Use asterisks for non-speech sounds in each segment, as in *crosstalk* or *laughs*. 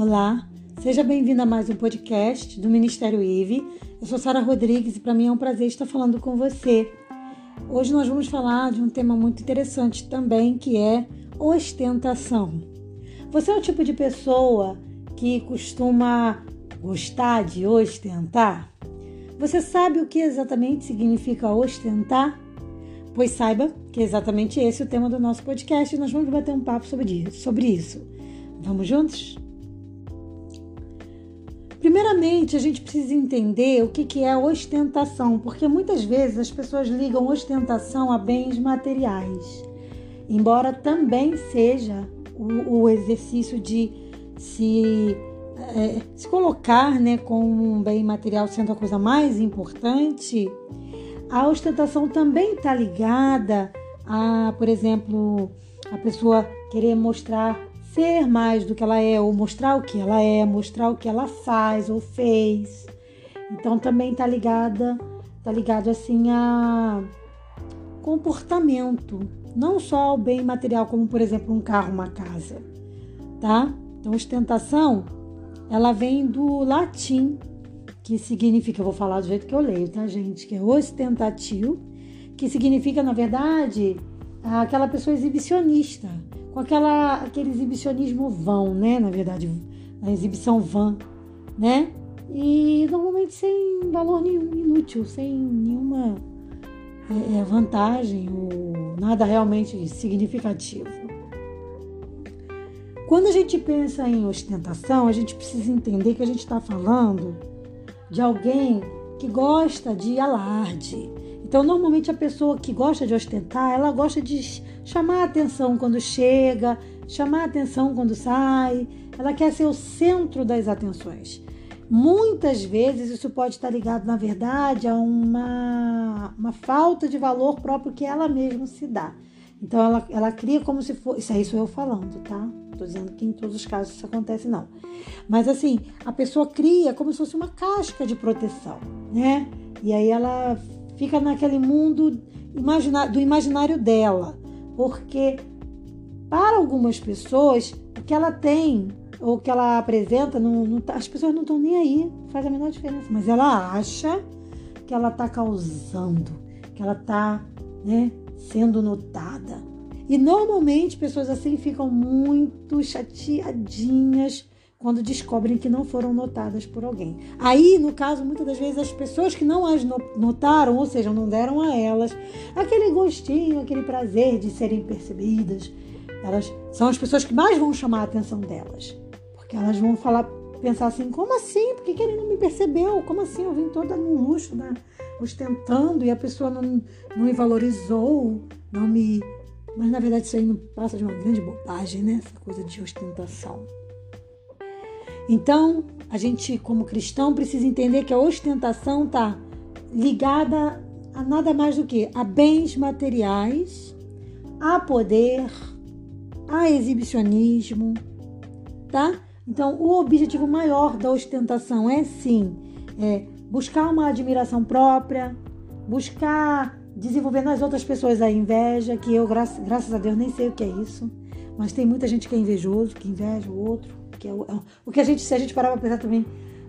Olá, seja bem-vindo a mais um podcast do Ministério IVE. Eu sou Sara Rodrigues e para mim é um prazer estar falando com você. Hoje nós vamos falar de um tema muito interessante também, que é ostentação. Você é o tipo de pessoa que costuma gostar de ostentar? Você sabe o que exatamente significa ostentar? Pois saiba que é exatamente esse o tema do nosso podcast e nós vamos bater um papo sobre isso. Vamos juntos? Primeiramente, a gente precisa entender o que é ostentação, porque muitas vezes as pessoas ligam ostentação a bens materiais, embora também seja o, o exercício de se, é, se colocar né, como um bem material sendo a coisa mais importante. A ostentação também está ligada a, por exemplo, a pessoa querer mostrar ser mais do que ela é, ou mostrar o que ela é, mostrar o que ela faz ou fez. Então também tá ligada, tá ligado assim a comportamento, não só ao bem material, como por exemplo um carro, uma casa, tá? Então ostentação, ela vem do latim, que significa, eu vou falar do jeito que eu leio, tá, gente? Que é ostentativo, que significa, na verdade, aquela pessoa exibicionista, com aquela, aquele exibicionismo vão, né? Na verdade, a exibição vã, né? E normalmente sem valor nenhum, inútil, sem nenhuma é, é, vantagem ou nada realmente significativo. Quando a gente pensa em ostentação, a gente precisa entender que a gente está falando de alguém que gosta de alarde, então, normalmente a pessoa que gosta de ostentar, ela gosta de chamar a atenção quando chega, chamar a atenção quando sai, ela quer ser o centro das atenções. Muitas vezes isso pode estar ligado, na verdade, a uma, uma falta de valor próprio que ela mesma se dá. Então ela, ela cria como se fosse. Isso aí sou eu falando, tá? Tô dizendo que em todos os casos isso acontece, não. Mas assim, a pessoa cria como se fosse uma casca de proteção, né? E aí ela fica naquele mundo do imaginário dela, porque para algumas pessoas o que ela tem ou o que ela apresenta, não, não, tá, as pessoas não estão nem aí, faz a menor diferença, mas ela acha que ela está causando, que ela está né, sendo notada. E normalmente pessoas assim ficam muito chateadinhas quando descobrem que não foram notadas por alguém. Aí, no caso, muitas das vezes as pessoas que não as notaram, ou seja, não deram a elas aquele gostinho, aquele prazer de serem percebidas, elas são as pessoas que mais vão chamar a atenção delas. Porque elas vão falar, pensar assim: como assim? Por que, que ele não me percebeu? Como assim? Eu vim toda no luxo, né? ostentando e a pessoa não, não me valorizou, não me. Mas na verdade isso aí não passa de uma grande bobagem, né? Essa coisa de ostentação. Então, a gente, como cristão, precisa entender que a ostentação está ligada a nada mais do que a bens materiais, a poder, a exibicionismo, tá? Então, o objetivo maior da ostentação é sim é buscar uma admiração própria, buscar desenvolver nas outras pessoas a inveja, que eu, graças, a Deus, nem sei o que é isso, mas tem muita gente que é invejoso, que inveja o outro que é o, é o que a gente, se a gente parar para pensar também,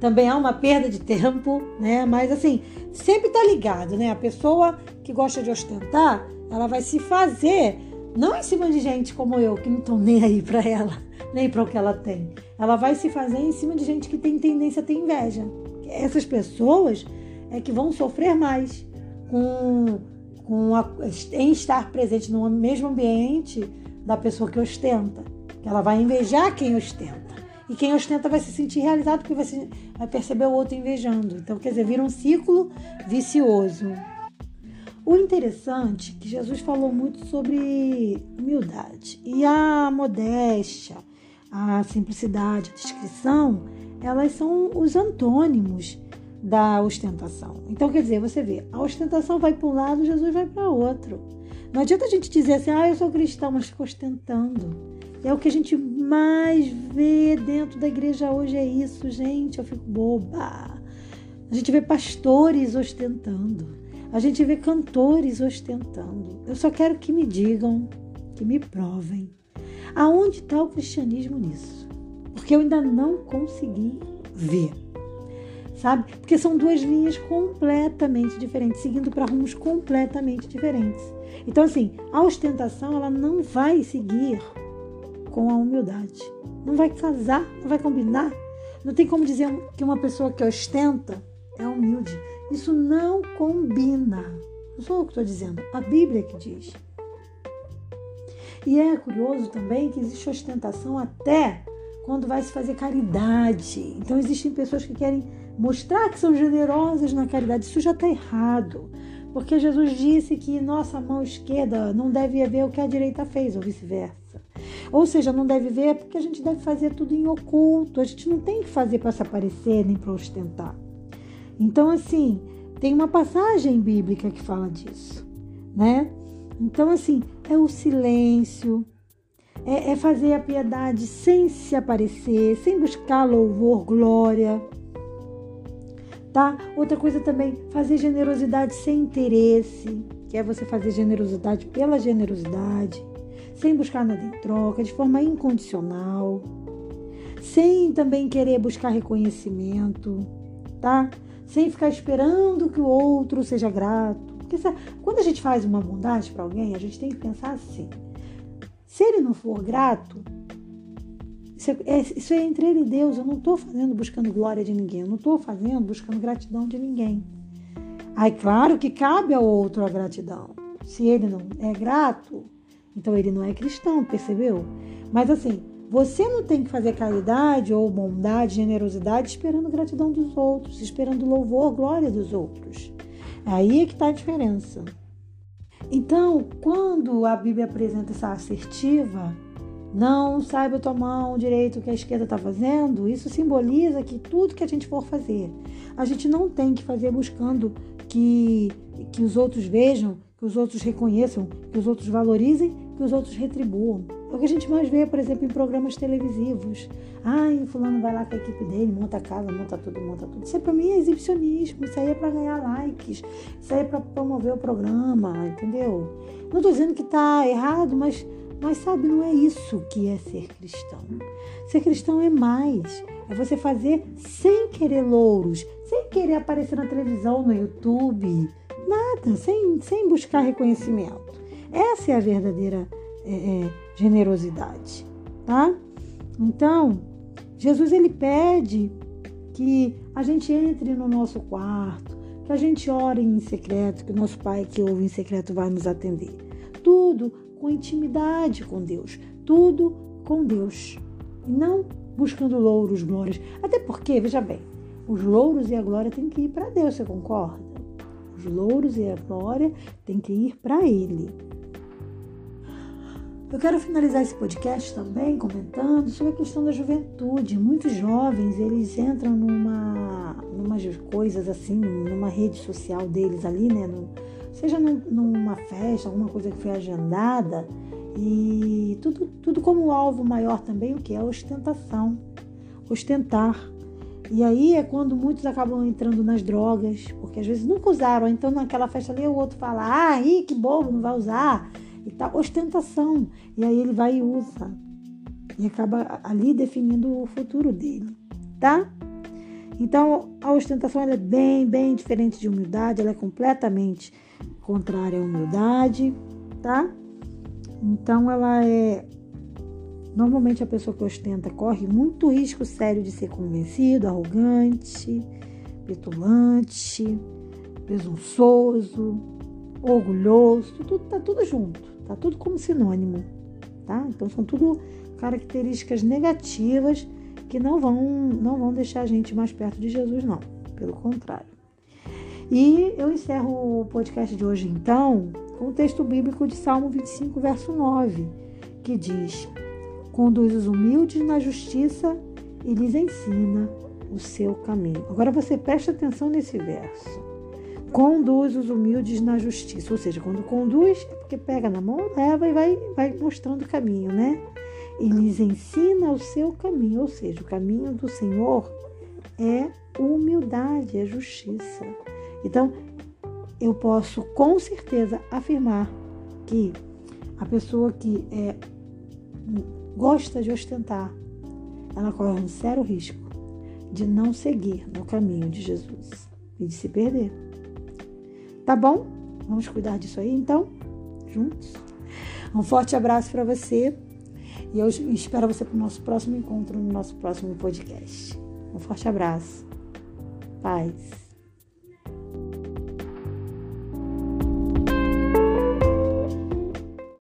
também há uma perda de tempo, né? Mas assim, sempre tá ligado, né? A pessoa que gosta de ostentar, ela vai se fazer não em cima de gente como eu, que não estão nem aí para ela, *laughs* nem para o que ela tem. Ela vai se fazer em cima de gente que tem tendência a ter inveja. Essas pessoas é que vão sofrer mais com, com a, em estar presente no mesmo ambiente da pessoa que ostenta. Que ela vai invejar quem ostenta. E quem ostenta vai se sentir realizado porque vai, se, vai perceber o outro invejando. Então, quer dizer, vira um ciclo vicioso. O interessante é que Jesus falou muito sobre humildade. E a modéstia, a simplicidade, a discrição, elas são os antônimos da ostentação. Então, quer dizer, você vê, a ostentação vai para um lado, Jesus vai para outro. Não adianta a gente dizer assim, ah, eu sou cristão, mas fica ostentando. É o que a gente mais vê dentro da igreja hoje, é isso, gente. Eu fico boba. A gente vê pastores ostentando. A gente vê cantores ostentando. Eu só quero que me digam, que me provem. Aonde está o cristianismo nisso? Porque eu ainda não consegui ver. Sabe? Porque são duas linhas completamente diferentes, seguindo para rumos completamente diferentes. Então, assim, a ostentação ela não vai seguir com a humildade. Não vai casar, não vai combinar. Não tem como dizer que uma pessoa que ostenta é humilde. Isso não combina. Não sou eu que estou dizendo, a Bíblia que diz. E é curioso também que existe ostentação até quando vai se fazer caridade. Então existem pessoas que querem mostrar que são generosas na caridade. Isso já está errado. Porque Jesus disse que nossa mão esquerda não deve ver o que a direita fez, ou vice-versa. Ou seja, não deve ver porque a gente deve fazer tudo em oculto. A gente não tem que fazer para se aparecer nem para ostentar. Então, assim, tem uma passagem bíblica que fala disso, né? Então, assim, é o silêncio, é, é fazer a piedade sem se aparecer, sem buscar louvor, glória tá? Outra coisa também, fazer generosidade sem interesse, que é você fazer generosidade pela generosidade, sem buscar nada em troca, de forma incondicional, sem também querer buscar reconhecimento, tá? Sem ficar esperando que o outro seja grato. Porque sabe, quando a gente faz uma bondade para alguém, a gente tem que pensar assim: se ele não for grato, isso é, é, isso é entre ele e Deus. Eu não estou fazendo buscando glória de ninguém. Eu não estou fazendo buscando gratidão de ninguém. Aí, claro que cabe ao outro a gratidão. Se ele não é grato, então ele não é cristão, percebeu? Mas assim, você não tem que fazer caridade ou bondade, generosidade esperando gratidão dos outros, esperando louvor, glória dos outros. Aí é que está a diferença. Então, quando a Bíblia apresenta essa assertiva, não saiba tomar o direito que a esquerda está fazendo, isso simboliza que tudo que a gente for fazer, a gente não tem que fazer buscando que, que os outros vejam, que os outros reconheçam, que os outros valorizem, que os outros retribuam. É o que a gente mais vê, por exemplo, em programas televisivos. Ai, fulano vai lá com a equipe dele, monta a casa, monta tudo, monta tudo. Isso é para mim é exibicionismo, isso aí é para ganhar likes, isso aí é para promover o programa, entendeu? Não estou dizendo que está errado, mas mas sabe, não é isso que é ser cristão. Ser cristão é mais. É você fazer sem querer louros, sem querer aparecer na televisão, no YouTube, nada, sem, sem buscar reconhecimento. Essa é a verdadeira é, é, generosidade, tá? Então, Jesus ele pede que a gente entre no nosso quarto, que a gente ore em secreto, que o nosso Pai que ouve em secreto vai nos atender. Tudo com intimidade com Deus, tudo com Deus, e não buscando louros, glórias. Até porque, veja bem, os louros e a glória têm que ir para Deus, você concorda? Os louros e a glória têm que ir para Ele. Eu quero finalizar esse podcast também comentando sobre a questão da juventude. Muitos jovens, eles entram numa, numa coisas assim, numa rede social deles ali, né? No, seja numa festa, alguma coisa que foi agendada, e tudo, tudo como alvo maior também, o que é ostentação, ostentar. E aí é quando muitos acabam entrando nas drogas, porque às vezes nunca usaram, então naquela festa ali o outro fala, ah, aí que bobo, não vai usar, e tal, ostentação. E aí ele vai e usa, e acaba ali definindo o futuro dele, tá? Então, a ostentação é bem, bem diferente de humildade, ela é completamente contrária à humildade, tá? Então ela é normalmente a pessoa que ostenta corre muito risco sério de ser convencido, arrogante, petulante, presunçoso, orgulhoso, tudo tá tudo junto, tá tudo como sinônimo, tá? Então são tudo características negativas que não vão não vão deixar a gente mais perto de Jesus não, pelo contrário. E eu encerro o podcast de hoje, então, com o texto bíblico de Salmo 25, verso 9, que diz: Conduz os humildes na justiça e lhes ensina o seu caminho. Agora você presta atenção nesse verso. Conduz os humildes na justiça, ou seja, quando conduz é porque pega na mão, leva e vai, vai mostrando o caminho, né? E lhes ensina o seu caminho, ou seja, o caminho do Senhor é humildade, é justiça. Então, eu posso com certeza afirmar que a pessoa que é, gosta de ostentar, ela corre um sério risco de não seguir no caminho de Jesus e de se perder. Tá bom? Vamos cuidar disso aí então? Juntos? Um forte abraço para você e eu espero você para o nosso próximo encontro, no nosso próximo podcast. Um forte abraço. Paz.